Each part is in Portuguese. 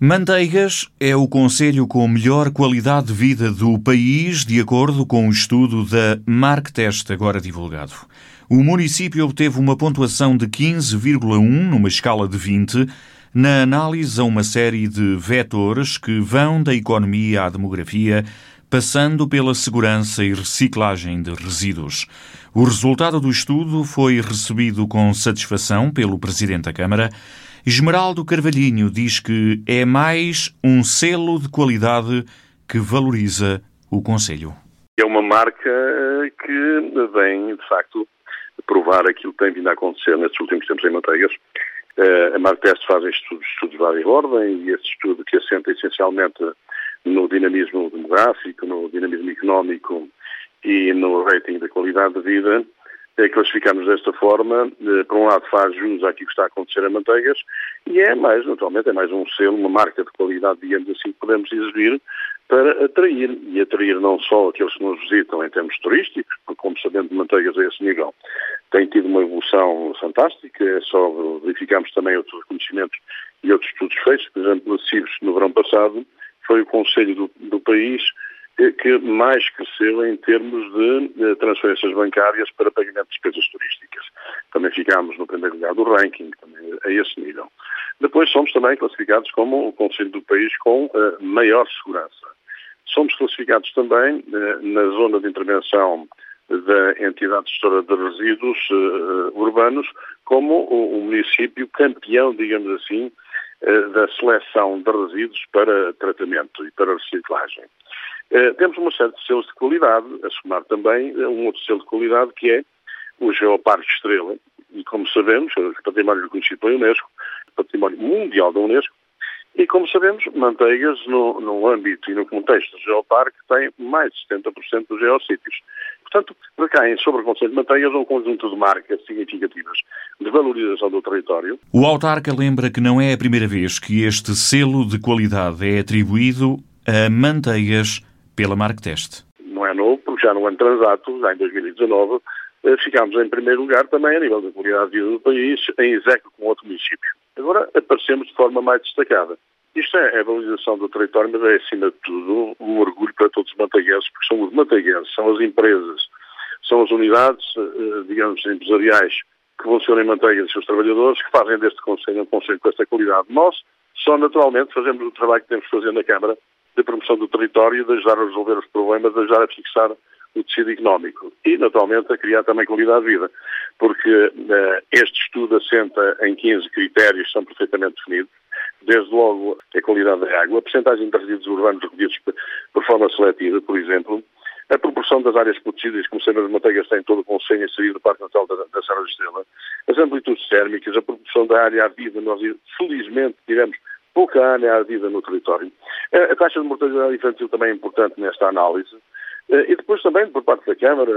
Manteigas é o conselho com melhor qualidade de vida do país, de acordo com o estudo da Marktest agora divulgado. O município obteve uma pontuação de 15,1 numa escala de 20 na análise a uma série de vetores que vão da economia à demografia, passando pela segurança e reciclagem de resíduos. O resultado do estudo foi recebido com satisfação pelo Presidente da Câmara, Esmeraldo Carvalhinho diz que é mais um selo de qualidade que valoriza o Conselho. É uma marca que vem, de facto, provar aquilo que tem vindo a acontecer nestes últimos tempos em Manteigas. Eh, a Martest faz estudos, estudos de várias ordem e esse estudo que assenta essencialmente no dinamismo demográfico, no dinamismo económico e no rating da qualidade de vida, é, classificamos desta forma, eh, por um lado faz jus àquilo que está a acontecer a Manteigas e é mais, naturalmente, é mais um selo, uma marca de qualidade, digamos assim, que podemos exigir para atrair, e atrair não só aqueles que nos visitam em termos turísticos, porque como sabemos Manteigas a esse nível tem tido uma evolução fantástica, é só verificamos também outros reconhecimentos e outros estudos feitos, por exemplo, o CIVES no verão passado, foi o Conselho do, do país que mais cresceu em termos de transferências bancárias para pagamento de despesas turísticas. Também ficámos no primeiro lugar do ranking, também a esse nível. Depois somos também classificados como o Conselho do país com uh, maior segurança. Somos classificados também uh, na zona de intervenção da entidade gestora de resíduos uh, urbanos como o, o, município campeão, digamos assim, da seleção de resíduos para tratamento e para reciclagem. Eh, temos uma série de selos de qualidade, a somar também eh, um outro selo de qualidade que é o Geoparque Estrela, e como sabemos, é património reconhecido pela Unesco, património mundial da Unesco, e como sabemos, Manteigas, no, no âmbito e no contexto do Geoparque, tem mais de 70% dos geossítios. Portanto, recaem sobre o Conselho de Manteigas um conjunto de marcas significativas de valorização do território. O autarca lembra que não é a primeira vez que este selo de qualidade é atribuído a Manteigas pela Marktest. Não é novo, porque já no ano transato, já em 2019, eh, ficámos em primeiro lugar também a nível da qualidade de vida do país, em execo com outro município. Agora aparecemos de forma mais destacada. Isto é a valorização do território, mas é, acima de tudo, um orgulho para todos os manteiguenses, porque são os manteiguenses, são as empresas, são as unidades, eh, digamos, empresariais que funcionam em manteiga os seus trabalhadores, que fazem deste Conselho um Conselho com esta qualidade. Nós, só naturalmente, fazemos o trabalho que temos que fazer na Câmara, de promoção do território, de ajudar a resolver os problemas, de ajudar a fixar o tecido económico e, naturalmente, a criar também qualidade de vida, porque uh, este estudo assenta em 15 critérios que são perfeitamente definidos, desde logo a qualidade da água, a percentagem de resíduos urbanos recolhidos por forma seletiva, por exemplo, a proporção das áreas protegidas, como sempre as manteigas têm todo o conselho inserido no Parque Nacional da, da Serra da Estrela, as amplitudes térmicas, a proporção da área ardida, nós felizmente tivemos pouca área ardida no território. A taxa de mortalidade infantil também é importante nesta análise. E depois também, por parte da Câmara,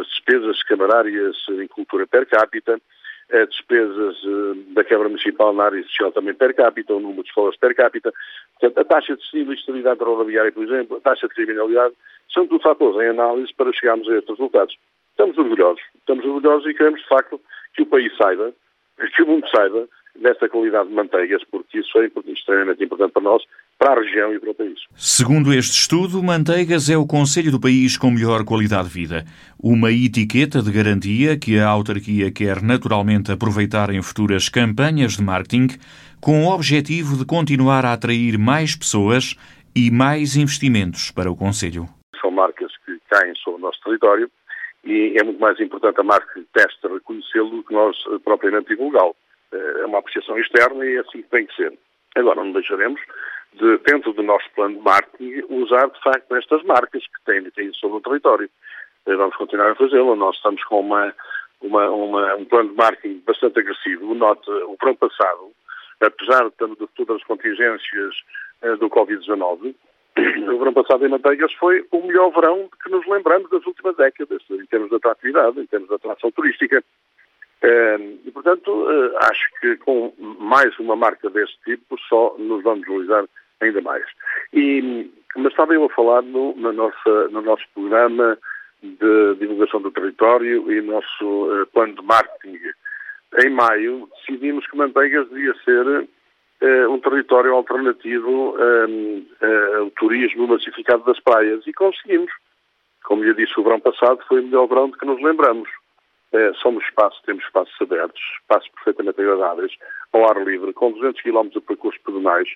as despesas camarárias em cultura per capita, despesas eh, da Câmara Municipal na área social também per capita, o número de escolas per capita. Portanto, a taxa de sinistralidade rodoviária, por exemplo, a taxa de criminalidade, são tudo fatores em análise para chegarmos a estes resultados. Estamos orgulhosos. Estamos orgulhosos e queremos, de facto, que o país saiba, que o mundo saiba desta qualidade de manteigas, porque isso é extremamente importante para nós, para a região e para o país. Segundo este estudo, Manteigas é o conselho do país com melhor qualidade de vida. Uma etiqueta de garantia que a autarquia quer naturalmente aproveitar em futuras campanhas de marketing, com o objetivo de continuar a atrair mais pessoas e mais investimentos para o conselho. São marcas que caem sobre o nosso território e é muito mais importante a marca que testa reconhecê-lo do que nós eh, propriamente divulgá-lo. Eh, é uma apreciação externa e é assim que tem que ser. Agora, não deixaremos de, dentro do nosso plano de marketing, usar de facto estas marcas que têm, têm sobre o território. Eh, vamos continuar a fazê-lo. Nós estamos com uma, uma, uma, um plano de marketing bastante agressivo. Note, o verão passado, apesar de, de todas as contingências uh, do Covid-19, o verão passado em Manteigas foi o melhor verão que nos lembramos das últimas décadas, em termos de atratividade, em termos de atração turística. E, portanto, eh, acho que com mais uma marca deste tipo só nos vamos valorizar ainda mais. E, mas estava eu a falar no, na nossa, no nosso programa de divulgação do território e nosso uh, plano de marketing. Em maio decidimos que Manteigas devia ser uh, um território alternativo um, uh, ao turismo massificado das praias e conseguimos. Como lhe disse, o verão passado foi o melhor verão de que nos lembramos. Somos espaços, temos espaços abertos, espaços perfeitamente agradáveis, ao ar livre, com 200 km de percursos pedonais,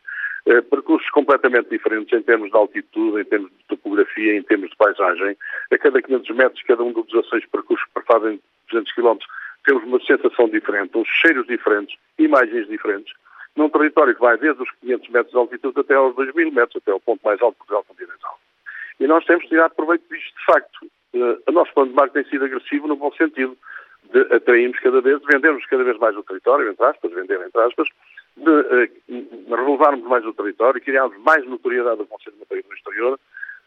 percursos completamente diferentes em termos de altitude, em termos de topografia, em termos de paisagem. A cada 500 metros, cada um dos 16 percursos que fazem 200 km, temos uma sensação diferente, uns cheiros diferentes, imagens diferentes num território que vai desde os 500 metros de altitude até aos 2 mil metros, até ao ponto mais alto Portugal continental. E nós temos de tirar proveito disto de facto. Uh, o nosso plano de marketing tem sido agressivo no bom sentido. De atrairmos cada vez, vendermos cada vez mais o território, entre aspas, vender entre aspas, de relevarmos mais o território, criarmos mais notoriedade do Conselho de Manteiga no exterior,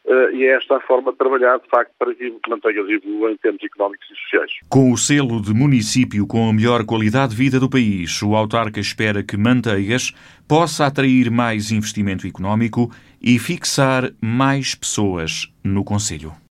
Uh, e é esta a forma de trabalhar, de facto, para que Manteigas evolua em termos económicos e sociais. Com o selo de município com a melhor qualidade de vida do país, o autarca espera que Manteigas possa atrair mais investimento económico e fixar mais pessoas no Conselho.